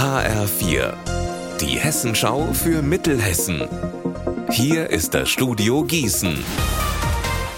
HR4, die Hessenschau für Mittelhessen. Hier ist das Studio Gießen.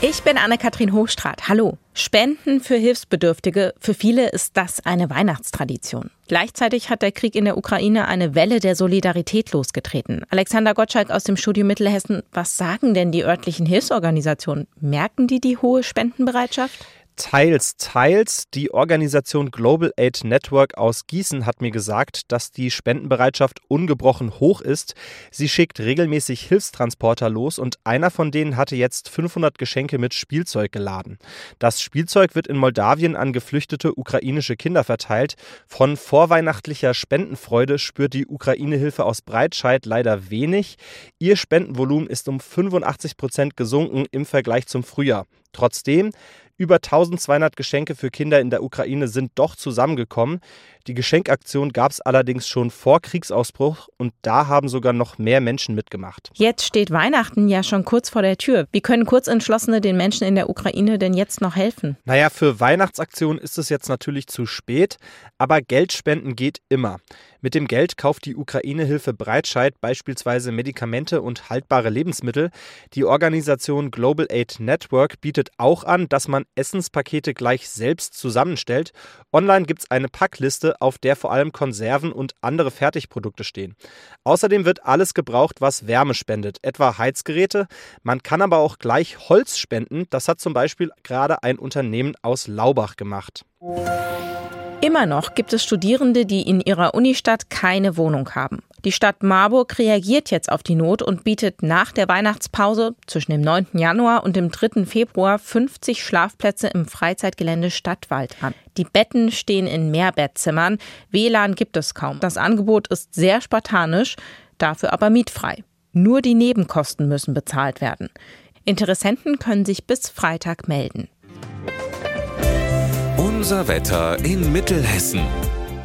Ich bin Anne-Kathrin Hochstrat. Hallo. Spenden für Hilfsbedürftige. Für viele ist das eine Weihnachtstradition. Gleichzeitig hat der Krieg in der Ukraine eine Welle der Solidarität losgetreten. Alexander Gottschalk aus dem Studio Mittelhessen. Was sagen denn die örtlichen Hilfsorganisationen? Merken die die hohe Spendenbereitschaft? Teils, teils. Die Organisation Global Aid Network aus Gießen hat mir gesagt, dass die Spendenbereitschaft ungebrochen hoch ist. Sie schickt regelmäßig Hilfstransporter los und einer von denen hatte jetzt 500 Geschenke mit Spielzeug geladen. Das Spielzeug wird in Moldawien an geflüchtete ukrainische Kinder verteilt. Von vorweihnachtlicher Spendenfreude spürt die Ukraine-Hilfe aus Breitscheid leider wenig. Ihr Spendenvolumen ist um 85 Prozent gesunken im Vergleich zum Frühjahr. Trotzdem, über 1200 Geschenke für Kinder in der Ukraine sind doch zusammengekommen. Die Geschenkaktion gab es allerdings schon vor Kriegsausbruch und da haben sogar noch mehr Menschen mitgemacht. Jetzt steht Weihnachten ja schon kurz vor der Tür. Wie können Kurzentschlossene den Menschen in der Ukraine denn jetzt noch helfen? Naja, für Weihnachtsaktionen ist es jetzt natürlich zu spät, aber Geldspenden geht immer. Mit dem Geld kauft die Ukraine-Hilfe Breitscheid beispielsweise Medikamente und haltbare Lebensmittel. Die Organisation Global Aid Network bietet auch an, dass man Essenspakete gleich selbst zusammenstellt. Online gibt es eine Packliste, auf der vor allem Konserven und andere Fertigprodukte stehen. Außerdem wird alles gebraucht, was Wärme spendet, etwa Heizgeräte. Man kann aber auch gleich Holz spenden. Das hat zum Beispiel gerade ein Unternehmen aus Laubach gemacht. Immer noch gibt es Studierende, die in ihrer Unistadt keine Wohnung haben. Die Stadt Marburg reagiert jetzt auf die Not und bietet nach der Weihnachtspause zwischen dem 9. Januar und dem 3. Februar 50 Schlafplätze im Freizeitgelände Stadtwald an. Die Betten stehen in Mehrbettzimmern, WLAN gibt es kaum. Das Angebot ist sehr spartanisch, dafür aber mietfrei. Nur die Nebenkosten müssen bezahlt werden. Interessenten können sich bis Freitag melden. Unser Wetter in Mittelhessen.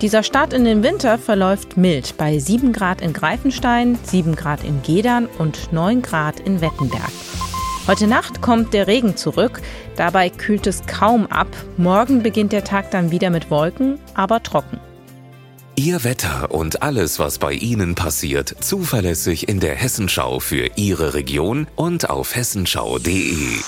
Dieser Start in den Winter verläuft mild bei 7 Grad in Greifenstein, 7 Grad in Gedern und 9 Grad in Wettenberg. Heute Nacht kommt der Regen zurück, dabei kühlt es kaum ab. Morgen beginnt der Tag dann wieder mit Wolken, aber trocken. Ihr Wetter und alles, was bei Ihnen passiert, zuverlässig in der Hessenschau für Ihre Region und auf hessenschau.de.